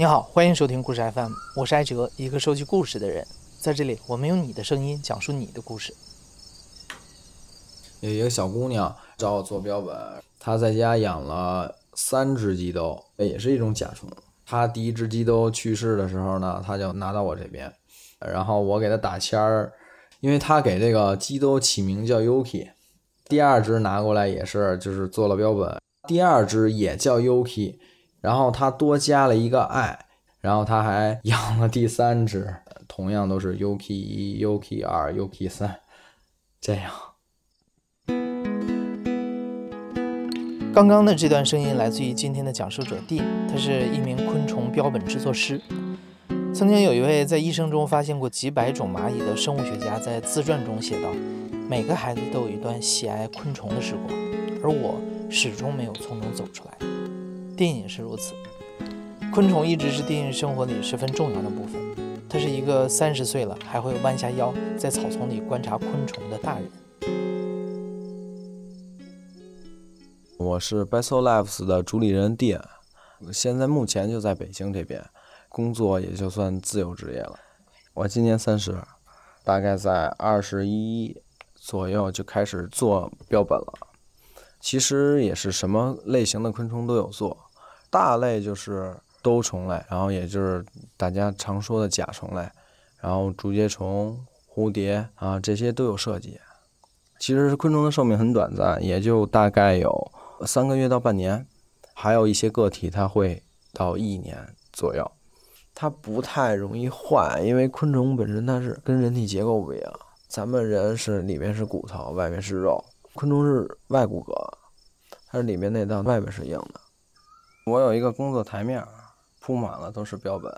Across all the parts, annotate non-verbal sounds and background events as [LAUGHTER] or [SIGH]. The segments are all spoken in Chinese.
你好，欢迎收听故事 FM，我是艾哲，一个收集故事的人。在这里，我们用你的声音讲述你的故事。有一个小姑娘找我做标本，她在家养了三只鸡兜，也是一种甲虫。她第一只鸡兜去世的时候呢，她就拿到我这边，然后我给她打签儿，因为她给这个鸡兜起名叫 Yuki。第二只拿过来也是，就是做了标本，第二只也叫 Yuki。然后他多加了一个爱，然后他还养了第三只，同样都是 UK 一、UK 二、UK 三，这样。刚刚的这段声音来自于今天的讲述者 D，他是一名昆虫标本制作师。曾经有一位在一生中发现过几百种蚂蚁的生物学家在自传中写道：“每个孩子都有一段喜爱昆虫的时光，而我始终没有从中走出来。”电影是如此，昆虫一直是电影生活里十分重要的部分。他是一个三十岁了还会弯下腰在草丛里观察昆虫的大人。我是 b e s t Lives 的主理人 D，现在目前就在北京这边工作，也就算自由职业了。我今年三十，大概在二十一左右就开始做标本了。其实也是什么类型的昆虫都有做。大类就是兜虫类，然后也就是大家常说的甲虫类，然后竹节虫、蝴蝶啊这些都有设计。其实昆虫的寿命很短暂，也就大概有三个月到半年，还有一些个体它会到一年左右。它不太容易坏，因为昆虫本身它是跟人体结构不一样，咱们人是里面是骨头，外面是肉，昆虫是外骨骼，它是里面内脏，外面是硬的。我有一个工作台面，铺满了都是标本。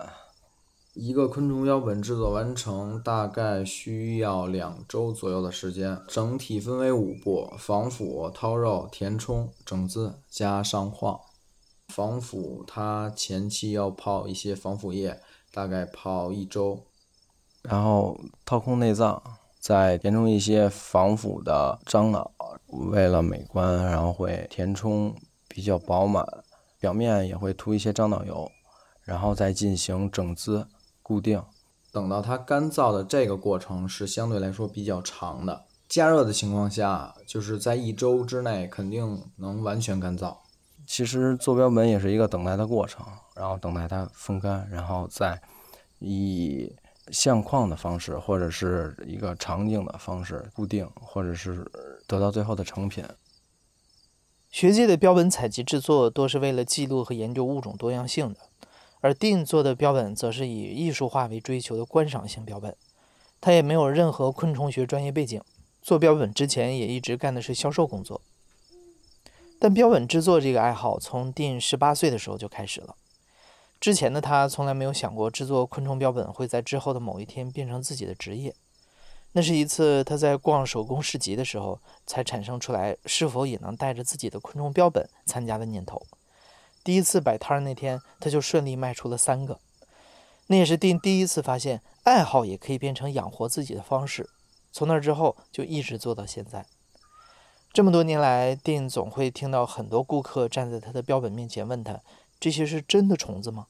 一个昆虫标本制作完成大概需要两周左右的时间。整体分为五步：防腐、掏肉、填充、整字加上框。防腐它前期要泡一些防腐液，大概泡一周。然后掏空内脏，再填充一些防腐的樟脑，为了美观，然后会填充比较饱满。表面也会涂一些樟脑油，然后再进行整姿固定。等到它干燥的这个过程是相对来说比较长的。加热的情况下，就是在一周之内肯定能完全干燥。其实做标本也是一个等待的过程，然后等待它风干，然后再以相框的方式或者是一个长景的方式固定，或者是得到最后的成品。学界的标本采集制作多是为了记录和研究物种多样性的，而 Dean 做的标本则是以艺术化为追求的观赏性标本。他也没有任何昆虫学专业背景，做标本之前也一直干的是销售工作。但标本制作这个爱好从 Dean 十八岁的时候就开始了。之前的他从来没有想过制作昆虫标本会在之后的某一天变成自己的职业。那是一次他在逛手工市集的时候，才产生出来是否也能带着自己的昆虫标本参加的念头。第一次摆摊那天，他就顺利卖出了三个。那也是丁第一次发现爱好也可以变成养活自己的方式。从那之后就一直做到现在。这么多年来，丁总会听到很多顾客站在他的标本面前问他：“这些是真的虫子吗？”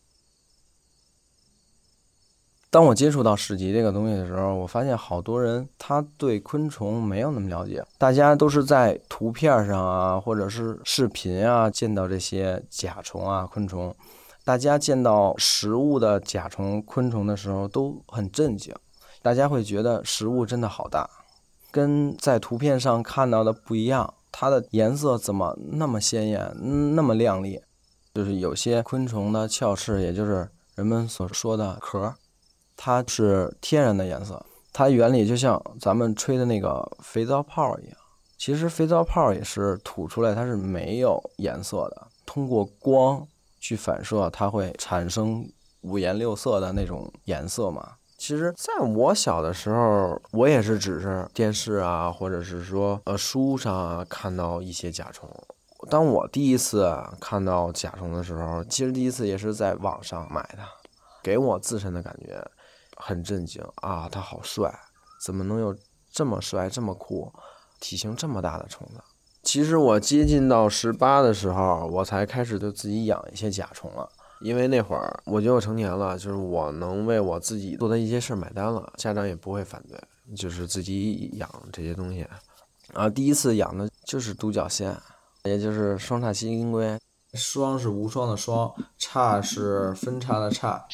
当我接触到市集这个东西的时候，我发现好多人他对昆虫没有那么了解，大家都是在图片上啊，或者是视频啊见到这些甲虫啊、昆虫，大家见到实物的甲虫、昆虫的时候都很震惊，大家会觉得实物真的好大，跟在图片上看到的不一样，它的颜色怎么那么鲜艳、那么亮丽？就是有些昆虫的鞘翅，也就是人们所说的壳。它是天然的颜色，它原理就像咱们吹的那个肥皂泡一样。其实肥皂泡也是吐出来，它是没有颜色的，通过光去反射，它会产生五颜六色的那种颜色嘛。其实在我小的时候，我也是只是电视啊，或者是说呃书上啊看到一些甲虫。当我第一次看到甲虫的时候，其实第一次也是在网上买的，给我自身的感觉。很震惊啊！他好帅，怎么能有这么帅、这么酷、体型这么大的虫子？其实我接近到十八的时候，我才开始就自己养一些甲虫了。因为那会儿我觉得我成年了，就是我能为我自己做的一些事儿买单了，家长也不会反对，就是自己养这些东西。然后第一次养的就是独角仙，也就是双叉七金龟。双是无双的双，叉是分叉的叉，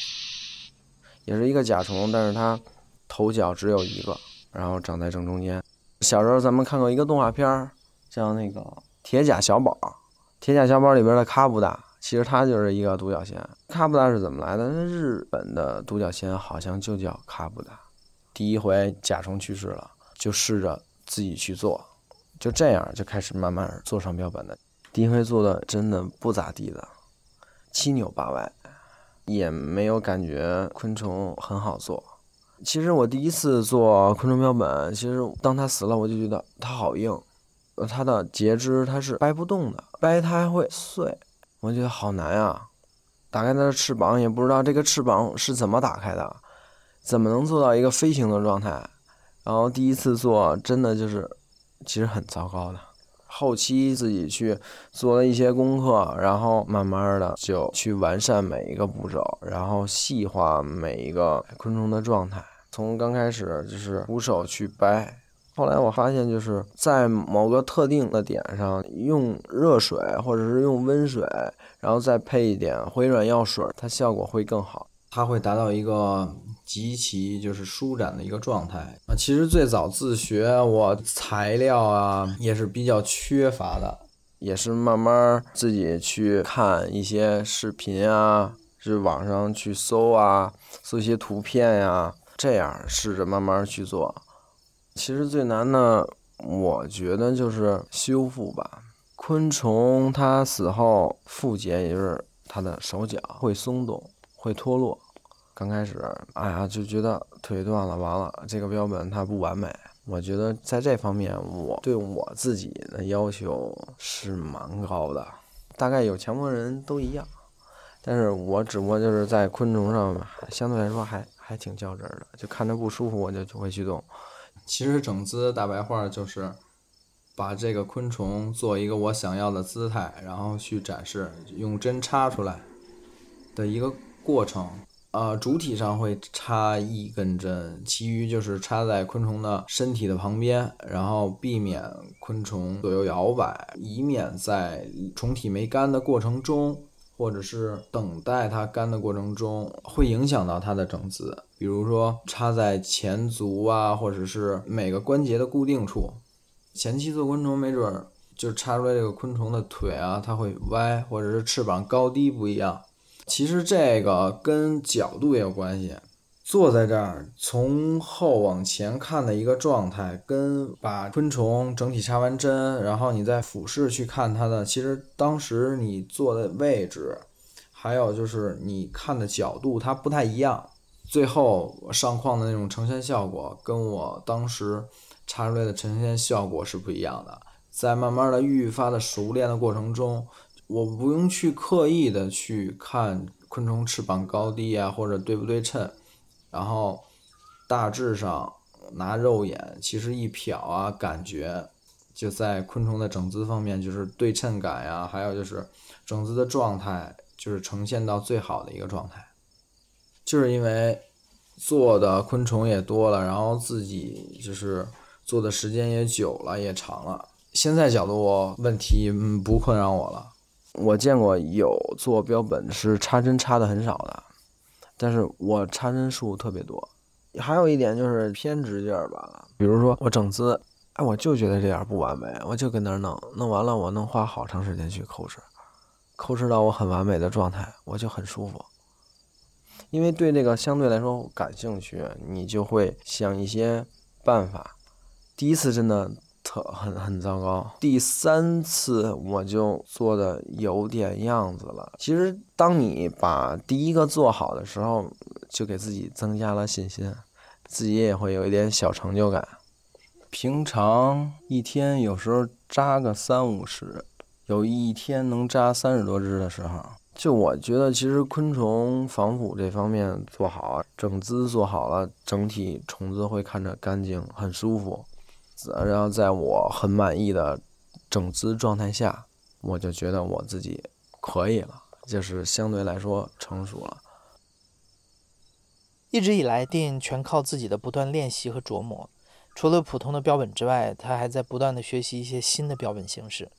也是一个甲虫，但是它头角只有一个，然后长在正中间。小时候咱们看过一个动画片，叫那个《铁甲小宝》，《铁甲小宝》里边的卡布达，其实它就是一个独角仙。卡布达是怎么来的？那日本的独角仙好像就叫卡布达。第一回甲虫去世了，就试着自己去做，就这样就开始慢慢做上标本的。第一回做的真的不咋地的，七扭八歪，也没有感觉昆虫很好做。其实我第一次做昆虫标本，其实当它死了，我就觉得它好硬，它的节肢它是掰不动的，掰它还会碎，我觉得好难啊。打开它的翅膀，也不知道这个翅膀是怎么打开的，怎么能做到一个飞行的状态。然后第一次做，真的就是其实很糟糕的。后期自己去做了一些功课，然后慢慢的就去完善每一个步骤，然后细化每一个昆虫的状态。从刚开始就是徒手去掰，后来我发现就是在某个特定的点上用热水或者是用温水，然后再配一点回软药水，它效果会更好，它会达到一个。极其就是舒展的一个状态啊！其实最早自学，我材料啊也是比较缺乏的，也是慢慢自己去看一些视频啊，是网上去搜啊，搜一些图片呀，这样试着慢慢去做。其实最难的，我觉得就是修复吧。昆虫它死后复结，也就是它的手脚会松动，会脱落。刚开始，哎呀，就觉得腿断了，完了，这个标本它不完美。我觉得在这方面，我对我自己的要求是蛮高的，大概有强迫人都一样。但是我只不过就是在昆虫上，相对来说还还挺较真的，就看着不舒服，我就就会去动。其实整姿大白话就是把这个昆虫做一个我想要的姿态，然后去展示，用针插出来的一个过程。呃，主体上会插一根针，其余就是插在昆虫的身体的旁边，然后避免昆虫左右摇摆，以免在虫体没干的过程中，或者是等待它干的过程中，会影响到它的整姿。比如说插在前足啊，或者是每个关节的固定处。前期做昆虫，没准儿就插出来这个昆虫的腿啊，它会歪，或者是翅膀高低不一样。其实这个跟角度也有关系，坐在这儿从后往前看的一个状态，跟把昆虫整体插完针，然后你再俯视去看它的，其实当时你坐的位置，还有就是你看的角度，它不太一样。最后上框的那种呈现效果，跟我当时插出来的呈现效果是不一样的。在慢慢的愈发的熟练的过程中。我不用去刻意的去看昆虫翅膀高低啊，或者对不对称，然后大致上拿肉眼其实一瞟啊，感觉就在昆虫的整姿方面就是对称感呀，还有就是整姿的状态就是呈现到最好的一个状态，就是因为做的昆虫也多了，然后自己就是做的时间也久了也长了，现在角度问题不困扰我了。我见过有做标本是插针插的很少的，但是我插针数特别多。还有一点就是偏执劲儿吧，比如说我整姿，哎，我就觉得这点不完美，我就跟那儿弄，弄完了我能花好长时间去抠制，抠制到我很完美的状态，我就很舒服。因为对这个相对来说感兴趣，你就会想一些办法。第一次真的。特很很糟糕，第三次我就做的有点样子了。其实，当你把第一个做好的时候，就给自己增加了信心，自己也会有一点小成就感。平常一天有时候扎个三五十，有一天能扎三十多只的时候，就我觉得其实昆虫防腐这方面做好，整姿做好了，整体虫子会看着干净，很舒服。然后在我很满意的整姿状态下，我就觉得我自己可以了，就是相对来说成熟了。一直以来，丁全靠自己的不断练习和琢磨。除了普通的标本之外，他还在不断的学习一些新的标本形式，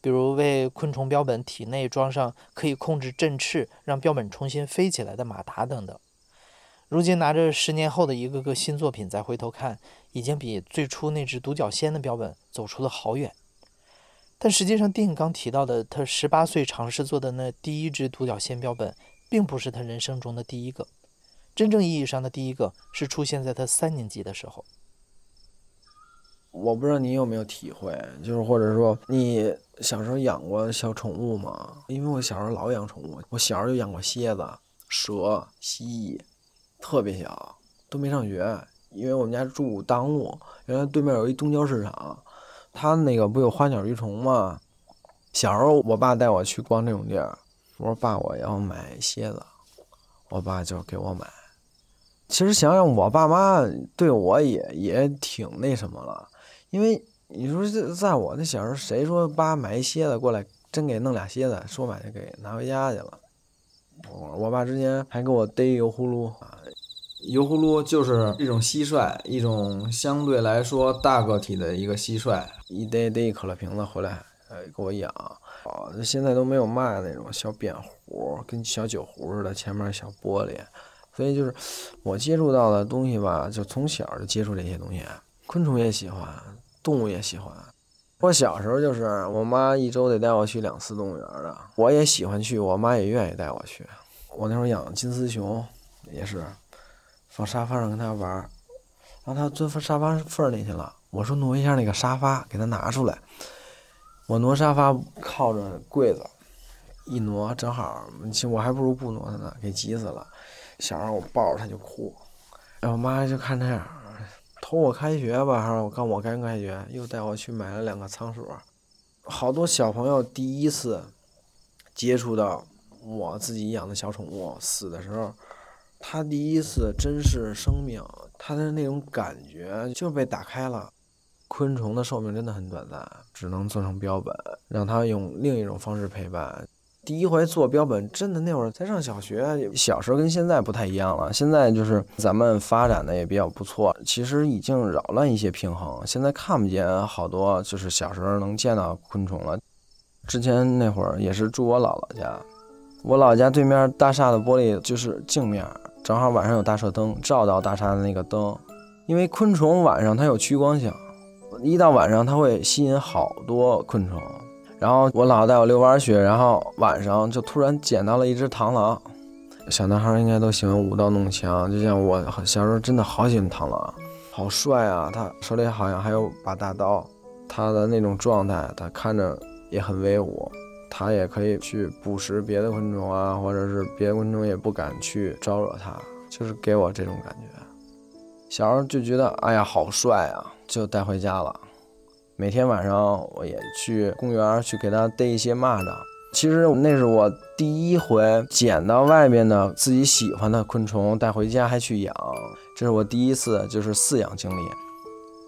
比如为昆虫标本体内装上可以控制振翅，让标本重新飞起来的马达等等。如今拿着十年后的一个个新作品再回头看，已经比最初那只独角仙的标本走出了好远。但实际上，电影刚提到的他十八岁尝试做的那第一只独角仙标本，并不是他人生中的第一个。真正意义上的第一个是出现在他三年级的时候。我不知道你有没有体会，就是或者说你小时候养过小宠物吗？因为我小时候老养宠物，我小时候就养过蝎子、蛇、蜥蜴，特别小，都没上学。因为我们家住当路，原来对面有一东郊市场，他那个不有花鸟鱼虫吗？小时候我爸带我去逛这种地儿，我说爸，我要买蝎子，我爸就给我买。其实想想，我爸妈对我也也挺那什么了，因为你说这在我那小时候，谁说爸买一蝎子过来，真给弄俩蝎子，说买就给拿回家去了。我我爸之前还给我逮油葫芦啊，油葫芦就是一种蟋蟀，一种相对来说大个体的一个蟋蟀，一逮逮一可乐瓶子回来，呃，给我养。哦，现在都没有卖那种小扁壶，跟小酒壶似的，前面小玻璃。所以就是我接触到的东西吧，就从小就接触这些东西，昆虫也喜欢，动物也喜欢。我小时候就是我妈一周得带我去两次动物园的，我也喜欢去，我妈也愿意带我去。我那时候养金丝熊，也是放沙发上跟它玩，然后它钻沙发缝里去了，我说挪一下那个沙发，给它拿出来。我挪沙发靠着柜子，一挪正好，其实我还不如不挪它呢，给急死了。想让我抱着他就哭，然后我妈就看这样，偷我开学吧，还是我刚我刚开学，又带我去买了两个仓鼠。好多小朋友第一次接触到我自己养的小宠物死的时候，他第一次珍视生命，他的那种感觉就被打开了。昆虫的寿命真的很短暂，只能做成标本，让它用另一种方式陪伴。第一回做标本，真的那会儿才上小学，小时候跟现在不太一样了。现在就是咱们发展的也比较不错，其实已经扰乱一些平衡。现在看不见好多就是小时候能见到昆虫了。之前那会儿也是住我姥姥家，我姥姥家对面大厦的玻璃就是镜面，正好晚上有大射灯照到大厦的那个灯，因为昆虫晚上它有趋光性，一到晚上它会吸引好多昆虫。然后我姥姥带我遛弯去，然后晚上就突然捡到了一只螳螂。小男孩应该都喜欢舞刀弄枪，就像我小时候真的好喜欢螳螂，好帅啊！他手里好像还有把大刀，他的那种状态，他看着也很威武。它也可以去捕食别的昆虫啊，或者是别的昆虫也不敢去招惹它，就是给我这种感觉。小时候就觉得哎呀好帅啊，就带回家了。每天晚上我也去公园去给它逮一些蚂蚱。其实那是我第一回捡到外面的自己喜欢的昆虫带回家还去养，这是我第一次就是饲养经历。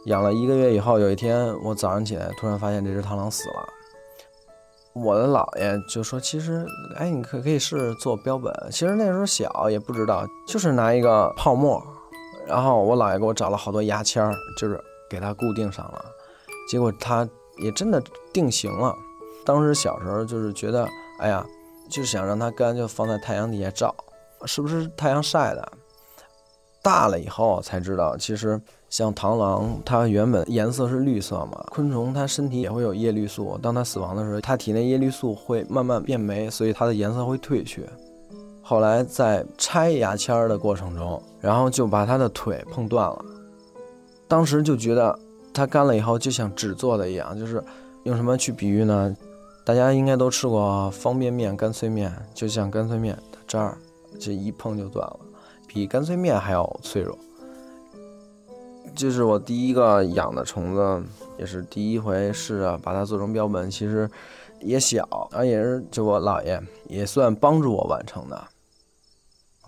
养了一个月以后，有一天我早上起来突然发现这只螳螂死了。我的姥爷就说：“其实，哎，你可可以试试做标本。”其实那时候小也不知道，就是拿一个泡沫，然后我姥爷给我找了好多牙签儿，就是给它固定上了。结果它也真的定型了。当时小时候就是觉得，哎呀，就想让它干，就放在太阳底下照，是不是太阳晒的？大了以后才知道，其实像螳螂，它原本颜色是绿色嘛。昆虫它身体也会有叶绿素，当它死亡的时候，它体内叶绿素会慢慢变没，所以它的颜色会褪去。后来在拆牙签儿的过程中，然后就把它的腿碰断了。当时就觉得。它干了以后就像纸做的一样，就是用什么去比喻呢？大家应该都吃过方便面、干脆面，就像干脆面的这儿，这一碰就断了，比干脆面还要脆弱。这是我第一个养的虫子，也是第一回试着把它做成标本。其实也小，然后也是就我姥爷也算帮助我完成的。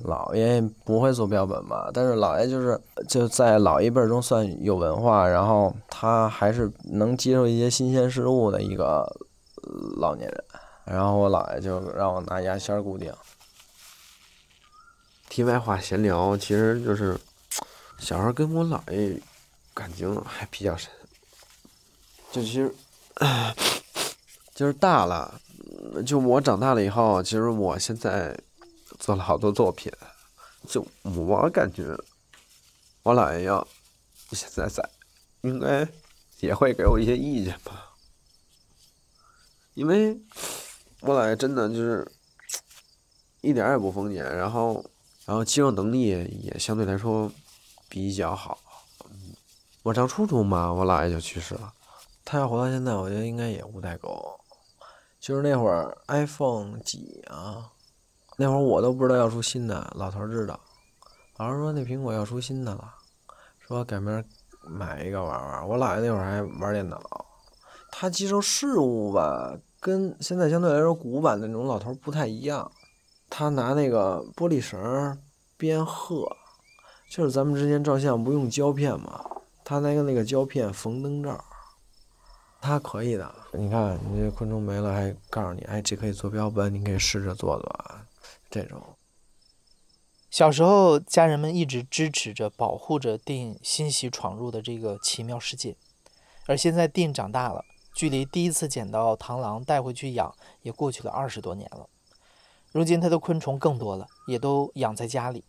姥爷不会做标本吧？但是姥爷就是就在老一辈中算有文化，然后他还是能接受一些新鲜事物的一个老年人。然后我姥爷就让我拿牙签固定。题外话闲聊，其实就是小时候跟我姥爷感情还比较深。就其实，就是大了，就我长大了以后，其实我现在做了好多作品，就我感觉我姥爷要现在在，应该也会给我一些意见吧。因为我姥爷真的就是一点也不封建，然后然后肌肉能力也相对来说比较好。我上初中嘛，我姥爷就去世了。他要活到现在，我觉得应该也无代沟。就是那会儿 iPhone 几啊，那会儿我都不知道要出新的，老头知道。老头说那苹果要出新的了，说改明儿买一个玩玩。我姥爷那会儿还玩电脑，他接受事物吧，跟现在相对来说古板的那种老头不太一样。他拿那个玻璃绳编鹤，就是咱们之前照相不用胶片嘛，他那个那个胶片缝灯罩。他可以的，你看你这昆虫没了，还告诉你，哎，这可以做标本，你可以试着做做啊，这种。小时候，家人们一直支持着、保护着丁欣喜闯入的这个奇妙世界，而现在丁长大了，距离第一次捡到螳螂带回去养也过去了二十多年了。如今他的昆虫更多了，也都养在家里。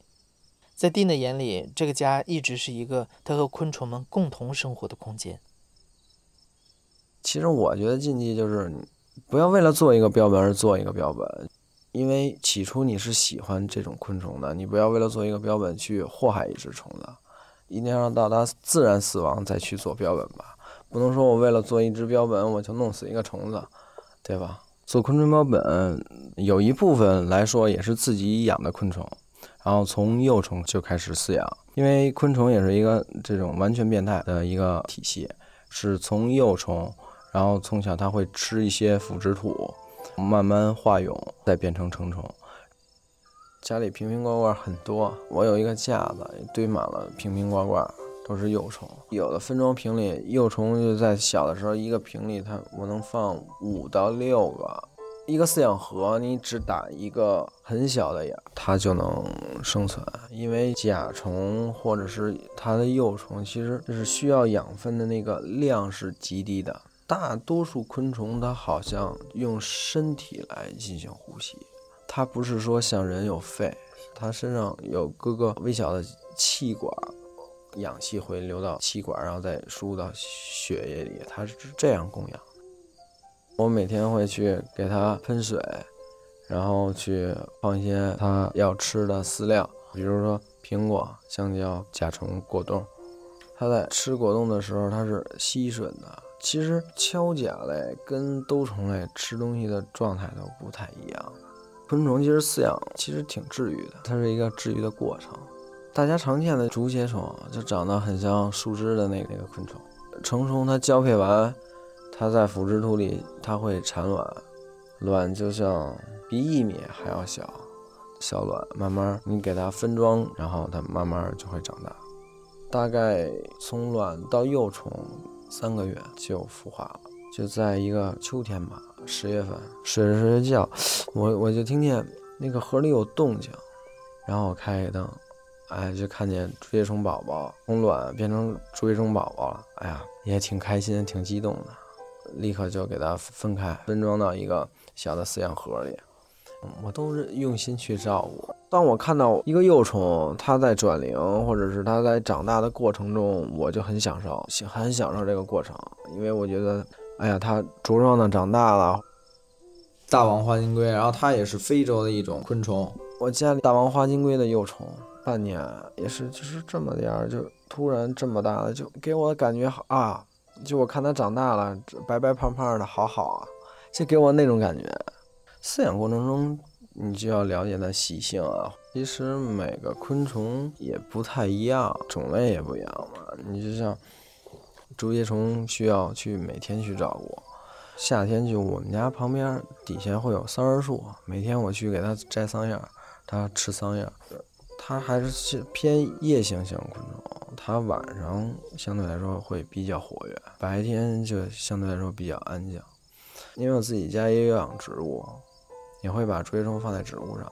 在丁的眼里，这个家一直是一个他和昆虫们共同生活的空间。其实我觉得禁忌就是不要为了做一个标本而做一个标本，因为起初你是喜欢这种昆虫的，你不要为了做一个标本去祸害一只虫子，一定要让到它自然死亡再去做标本吧，不能说我为了做一只标本我就弄死一个虫子，对吧？做昆虫标本有一部分来说也是自己养的昆虫，然后从幼虫就开始饲养，因为昆虫也是一个这种完全变态的一个体系，是从幼虫。然后从小它会吃一些腐殖土，慢慢化蛹，再变成成虫。家里瓶瓶罐罐很多，我有一个架子，堆满了瓶瓶罐罐，都是幼虫。有的分装瓶里，幼虫就在小的时候，一个瓶里它我能放五到六个。一个饲养盒，你只打一个很小的眼，它就能生存。因为甲虫或者是它的幼虫，其实就是需要养分的那个量是极低的。大多数昆虫它好像用身体来进行呼吸，它不是说像人有肺，它身上有各个微小的气管，氧气会流到气管，然后再输入到血液里，它是这样供养。我每天会去给它喷水，然后去放一些它要吃的饲料，比如说苹果、香蕉、甲虫果冻。它在吃果冻的时候，它是吸吮的。其实锹甲类跟兜虫类吃东西的状态都不太一样。昆虫其实饲养其实挺治愈的，它是一个治愈的过程。大家常见的竹节虫就长得很像树枝的那个那个昆虫。成虫它交配完，它在腐殖土里它会产卵，卵就像比一米还要小，小卵慢慢你给它分装，然后它慢慢就会长大。大概从卵到幼虫。三个月就孵化了，就在一个秋天吧，十月份睡着睡着觉，我 [LAUGHS] 我就听见那个盒里有动静，然后我开开灯，哎，就看见竹节虫宝宝从卵变成竹节虫宝宝了，哎呀，也挺开心，挺激动的，立刻就给它分开，分装到一个小的饲养盒里。我都是用心去照顾。当我看到一个幼虫，它在转龄，或者是它在长大的过程中，我就很享受，很享受这个过程，因为我觉得，哎呀，它茁壮的长大了。大王花金龟，然后它也是非洲的一种昆虫。我家里大王花金龟的幼虫，半年也是就是这么点儿，就突然这么大了，就给我的感觉好啊，就我看它长大了，白白胖胖的，好好啊，就给我那种感觉。饲养过程中，你就要了解它习性啊。其实每个昆虫也不太一样，种类也不一样嘛。你就像竹节虫，需要去每天去照顾。夏天就我们家旁边底下会有桑葚树，每天我去给它摘桑叶，它吃桑叶。它还是偏夜行性昆虫，它晚上相对来说会比较活跃，白天就相对来说比较安静。因为我自己家也有养植物，也会把追踪放在植物上，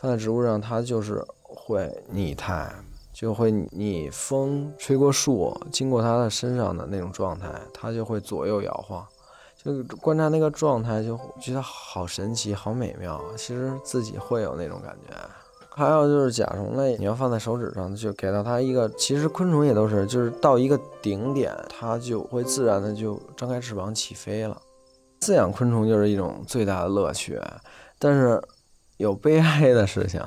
放在植物上，它就是会拟态，就会你风吹过树，经过它的身上的那种状态，它就会左右摇晃，就观察那个状态，就觉得好神奇，好美妙。其实自己会有那种感觉。还有就是甲虫类，你要放在手指上，就给到它一个。其实昆虫也都是，就是到一个顶点，它就会自然的就张开翅膀起飞了。饲养昆虫就是一种最大的乐趣，但是有悲哀的事情。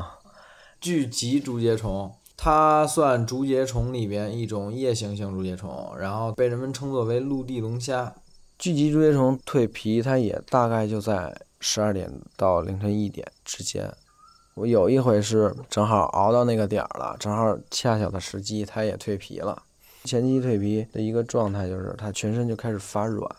聚集竹节虫，它算竹节虫里边一种夜行性竹节虫，然后被人们称作为陆地龙虾。聚集竹节虫蜕皮，它也大概就在十二点到凌晨一点之间。我有一回是正好熬到那个点儿了，正好恰巧的时机，它也蜕皮了。前期蜕皮的一个状态就是它全身就开始发软，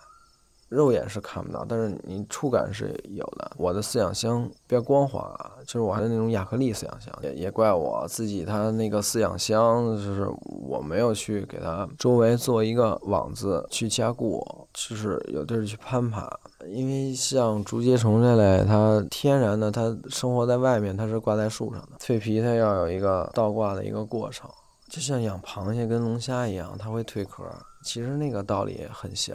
肉眼是看不到，但是你触感是有的。我的饲养箱比较光滑，就是我还是那种亚克力饲养箱，也也怪我自己，它那个饲养箱就是我没有去给它周围做一个网子去加固，就是有地儿去攀爬。因为像竹节虫这类，它天然的，它生活在外面，它是挂在树上的。蜕皮它要有一个倒挂的一个过程，就像养螃蟹跟龙虾一样，它会蜕壳。其实那个道理很像，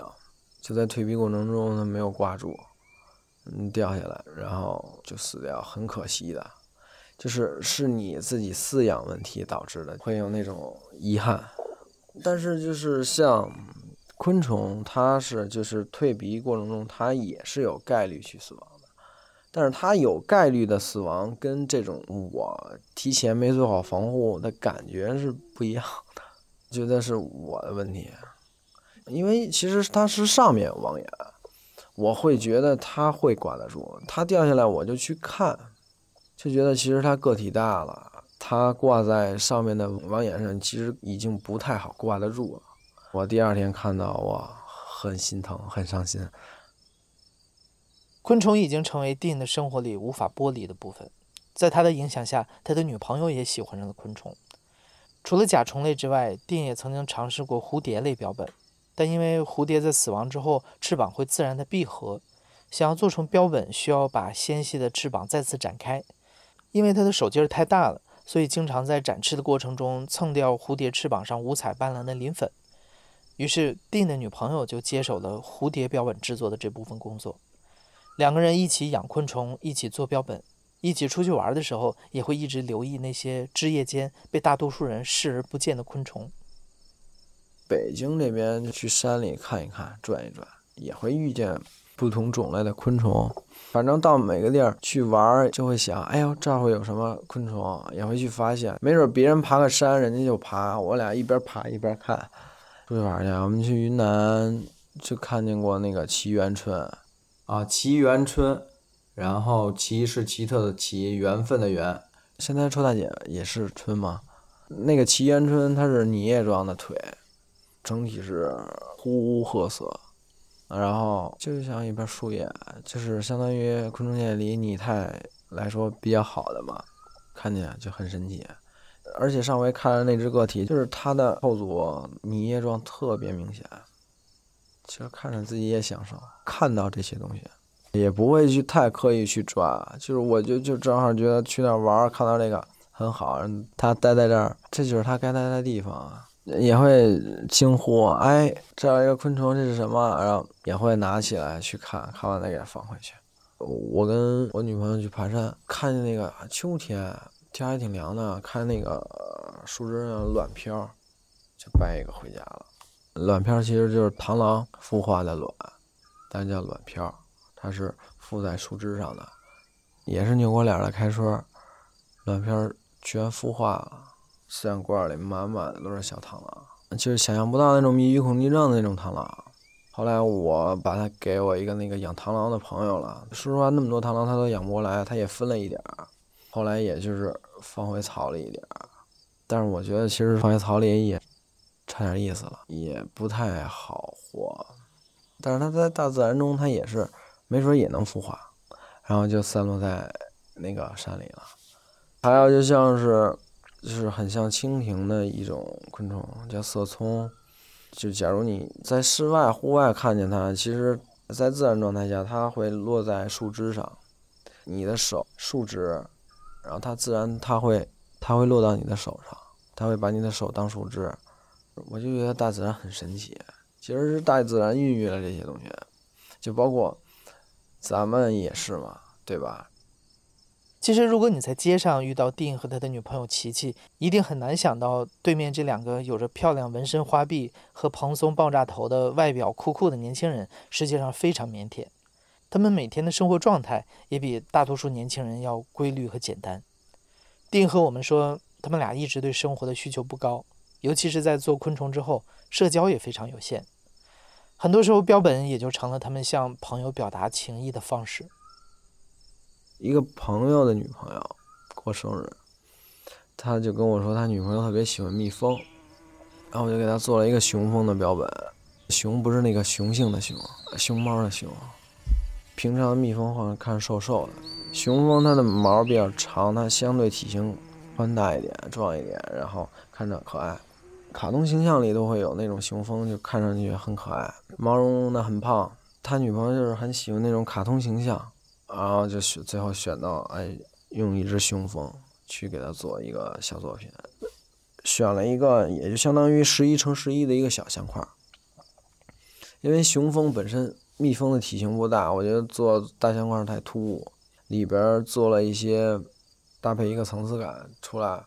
就在蜕皮过程中它没有挂住，嗯，掉下来，然后就死掉，很可惜的。就是是你自己饲养问题导致的，会有那种遗憾。但是就是像。昆虫它是就是蜕皮过程中，它也是有概率去死亡的，但是它有概率的死亡跟这种我提前没做好防护的感觉是不一样的，觉得是我的问题，因为其实它是上面有网眼，我会觉得它会挂得住，它掉下来我就去看，就觉得其实它个体大了，它挂在上面的网眼上其实已经不太好挂得住了。我第二天看到，我很心疼，很伤心。昆虫已经成为 Dean 的生活里无法剥离的部分，在他的影响下，他的女朋友也喜欢上了昆虫。除了甲虫类之外，Dean 也曾经尝试过蝴蝶类标本，但因为蝴蝶在死亡之后翅膀会自然的闭合，想要做成标本，需要把纤细的翅膀再次展开。因为他的手劲儿太大了，所以经常在展翅的过程中蹭掉蝴蝶翅膀上五彩斑斓的鳞粉。于是蒂的女朋友就接手了蝴蝶标本制作的这部分工作。两个人一起养昆虫，一起做标本，一起出去玩的时候，也会一直留意那些枝叶间被大多数人视而不见的昆虫。北京这边去山里看一看，转一转，也会遇见不同种类的昆虫。反正到每个地儿去玩，就会想：哎呦，这会有什么昆虫？也会去发现。没准别人爬个山，人家就爬，我俩一边爬一边看。出去玩去，我们去云南就看见过那个奇缘春，啊，奇缘春，然后奇是奇特的奇，缘分的缘。现在臭大姐也是春吗？那个奇缘春它是泥叶状的腿，整体是呼褐色，然后就像一片树叶，就是相当于昆虫界里拟态来说比较好的嘛，看见就很神奇。而且上回看的那只个体，就是它的后足泥叶状特别明显。其实看着自己也享受，看到这些东西，也不会去太刻意去抓。就是我就就正好觉得去那儿玩，看到这个很好，它待在这儿，这就是它该待的地方啊。也会惊呼：“哎，这儿一个昆虫，这是什么？”然后也会拿起来去看，看完再给它放回去。我跟我女朋友去爬山，看见那个秋天。天还挺凉的，看那个树枝上卵漂，就掰一个回家了。卵漂其实就是螳螂孵化的卵，但叫卵漂，它是附在树枝上的，也是扭过脸来开春。卵漂全孵化了，饲养罐里满满的都是小螳螂，就是想象不到那种密集恐惧症的那种螳螂。后来我把它给我一个那个养螳螂的朋友了，说实话，那么多螳螂他都养不过来，他也分了一点儿。后来也就是放回草里一点儿，但是我觉得其实放回草里也差点意思了，也不太好活。但是它在大自然中，它也是没准也能孵化，然后就散落在那个山里了。还有就像是就是很像蜻蜓的一种昆虫，叫色葱。就假如你在室外、户外看见它，其实在自然状态下，它会落在树枝上，你的手树枝，然后它自然它会它会落到你的手上，它会把你的手当树枝。我就觉得大自然很神奇，其实是大自然孕育了这些东西，就包括咱们也是嘛，对吧？其实，如果你在街上遇到丁和他的女朋友琪琪，一定很难想到对面这两个有着漂亮纹身花臂和蓬松爆炸头的外表酷酷的年轻人，实际上非常腼腆。他们每天的生活状态也比大多数年轻人要规律和简单。丁和我们说，他们俩一直对生活的需求不高，尤其是在做昆虫之后，社交也非常有限。很多时候，标本也就成了他们向朋友表达情谊的方式。一个朋友的女朋友过生日，他就跟我说他女朋友特别喜欢蜜蜂，然后我就给他做了一个雄蜂的标本。雄不是那个雄性的雄，熊猫的熊。平常蜜蜂好像看瘦瘦的，雄蜂它的毛比较长，它相对体型宽大一点、壮一点，然后看着可爱。卡通形象里都会有那种雄蜂，就看上去很可爱，毛茸茸的，很胖。他女朋友就是很喜欢那种卡通形象。然后就选，最后选到，哎，用一只雄蜂去给他做一个小作品，选了一个也就相当于十一乘十一的一个小相框。因为雄蜂本身蜜蜂的体型不大，我觉得做大相框太突兀，里边做了一些搭配一个层次感出来，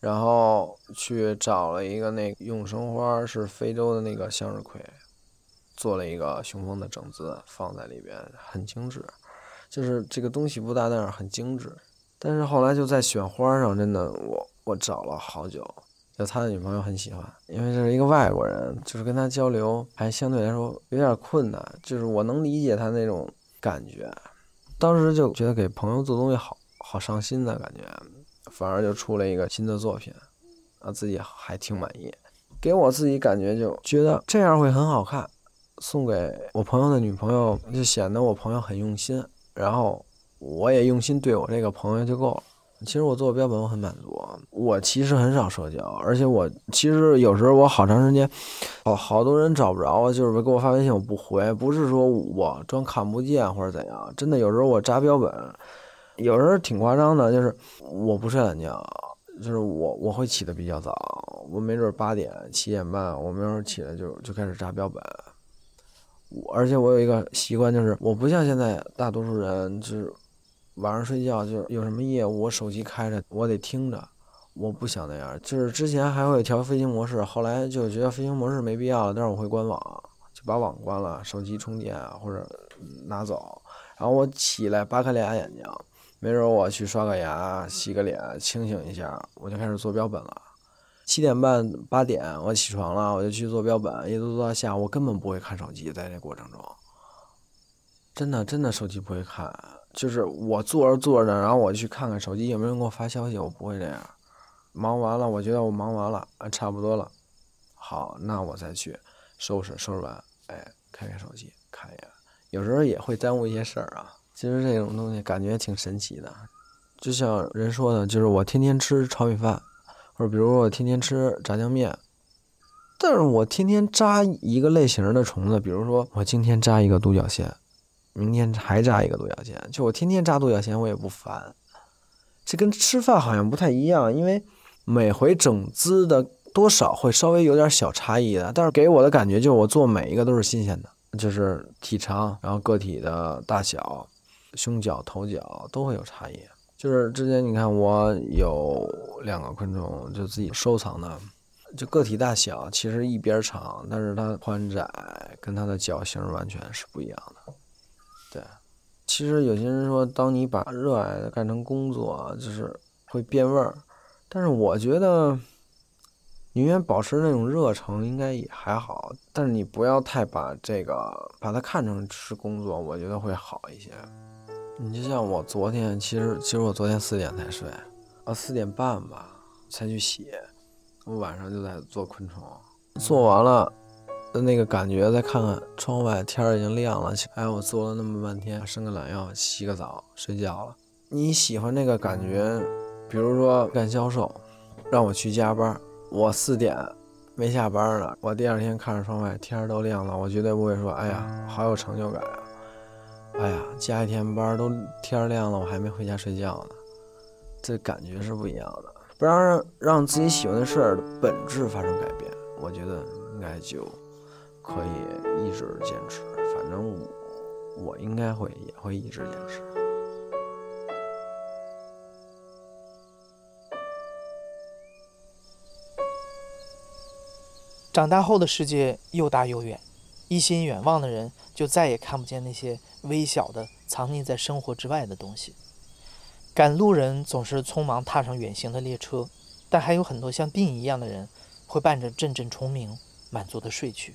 然后去找了一个那永生花是非洲的那个向日葵，做了一个雄蜂的整姿放在里边，很精致。就是这个东西不大，但是很精致。但是后来就在选花上，真的我我找了好久。就他的女朋友很喜欢，因为这是一个外国人，就是跟他交流还相对来说有点困难。就是我能理解他那种感觉，当时就觉得给朋友做东西好好上心的感觉，反而就出了一个新的作品，啊，自己还挺满意。给我自己感觉就觉得这样会很好看，送给我朋友的女朋友就显得我朋友很用心。然后我也用心对我这个朋友就够了。其实我做标本我很满足。我其实很少社交，而且我其实有时候我好长时间，好好多人找不着，就是给我发微信我不回，不是说我装看不见或者怎样。真的有时候我扎标本，有时候挺夸张的，就是我不睡懒觉，就是我我会起的比较早，我没准八点七点半，我没准起来就就开始扎标本。而且我有一个习惯，就是我不像现在大多数人，就是晚上睡觉，就是有什么业务，我手机开着，我得听着。我不想那样，就是之前还会调飞行模式，后来就觉得飞行模式没必要，但是我会关网，就把网关了，手机充电或者拿走。然后我起来扒开俩眼睛，没准我去刷个牙、洗个脸，清醒一下，我就开始做标本了。七点半八点我起床了，我就去做标本，一直做到下午，根本不会看手机，在这过程中，真的真的手机不会看，就是我坐着坐着，然后我去看看手机有没有人给我发消息，我不会这样。忙完了，我觉得我忙完了，差不多了，好，那我再去收拾收拾完，哎，开开手机看一眼，有时候也会耽误一些事儿啊。其实这种东西感觉挺神奇的，就像人说的，就是我天天吃炒米饭。或者比如我天天吃炸酱面，但是我天天扎一个类型的虫子，比如说我今天扎一个独角仙，明天还扎一个独角仙，就我天天扎独角仙我也不烦，这跟吃饭好像不太一样，因为每回整姿的多少会稍微有点小差异的，但是给我的感觉就是我做每一个都是新鲜的，就是体长，然后个体的大小，胸角、头角都会有差异。就是之前你看我有两个昆虫，就自己收藏的，就个体大小其实一边长，但是它宽窄跟它的脚型完全是不一样的。对，其实有些人说，当你把热爱干成工作，就是会变味儿，但是我觉得宁愿保持那种热诚，应该也还好。但是你不要太把这个把它看成是工作，我觉得会好一些。你就像我昨天，其实其实我昨天四点才睡，啊四点半吧才去洗，我晚上就在做昆虫，做完了那个感觉，再看看窗外天儿已经亮了，哎我做了那么半天，伸个懒腰，洗个澡，睡觉了。你喜欢那个感觉？比如说干销售，让我去加班，我四点没下班呢，我第二天看着窗外，天儿都亮了，我绝对不会说：“哎呀，好有成就感！”哎呀，加一天班都天亮了，我还没回家睡觉呢，这感觉是不一样的。不让让自己喜欢的事儿的本质发生改变，我觉得应该就可以一直坚持。反正我我应该会也会一直坚持。长大后的世界又大又远，一心远望的人就再也看不见那些微小的、藏匿在生活之外的东西。赶路人总是匆忙踏上远行的列车，但还有很多像电影一样的人，会伴着阵阵虫鸣，满足的睡去。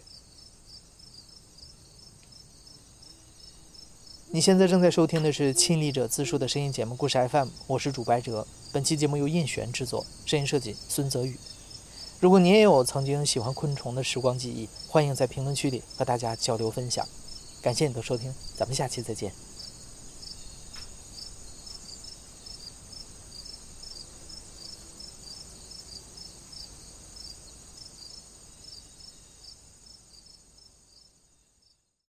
你现在正在收听的是亲历者自述的声音节目《故事 FM》，我是主白哲。本期节目由印璇制作，声音设计孙泽宇。如果你也有曾经喜欢昆虫的时光记忆，欢迎在评论区里和大家交流分享。感谢你的收听，咱们下期再见。